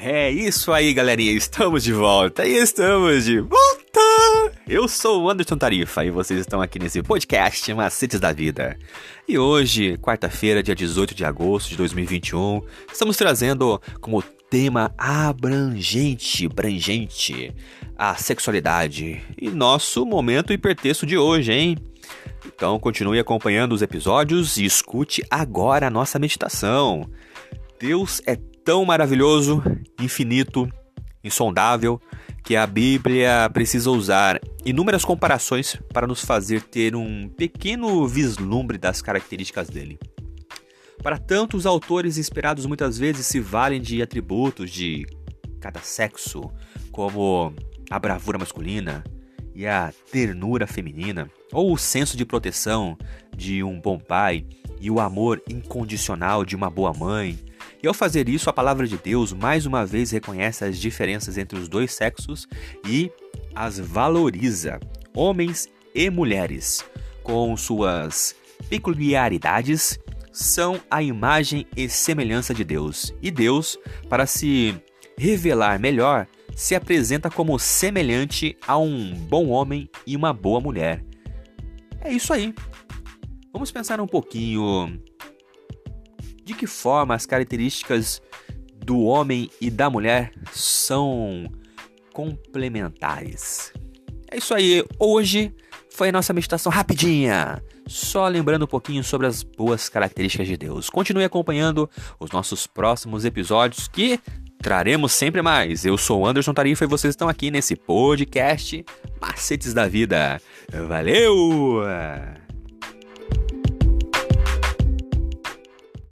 É isso aí, galerinha. Estamos de volta. Estamos de volta. Eu sou o Anderson Tarifa e vocês estão aqui nesse podcast Macetes da Vida. E hoje, quarta-feira, dia 18 de agosto de 2021, estamos trazendo como tema abrangente, abrangente, a sexualidade e nosso momento hipertexto de hoje, hein? Então continue acompanhando os episódios e escute agora a nossa meditação. Deus é tão maravilhoso, infinito, insondável, que a Bíblia precisa usar inúmeras comparações para nos fazer ter um pequeno vislumbre das características dele. Para tanto, os autores inspirados muitas vezes se valem de atributos de cada sexo, como a bravura masculina e a ternura feminina, ou o senso de proteção de um bom pai e o amor incondicional de uma boa mãe, e ao fazer isso, a palavra de Deus mais uma vez reconhece as diferenças entre os dois sexos e as valoriza, homens e mulheres, com suas peculiaridades, são a imagem e semelhança de Deus. E Deus, para se revelar melhor, se apresenta como semelhante a um bom homem e uma boa mulher. É isso aí. Vamos pensar um pouquinho de que forma as características do homem e da mulher são complementares. É isso aí, hoje foi a nossa meditação rapidinha, só lembrando um pouquinho sobre as boas características de Deus. Continue acompanhando os nossos próximos episódios que traremos sempre mais. Eu sou o Anderson Tarifa e vocês estão aqui nesse podcast Macetes da Vida. Valeu!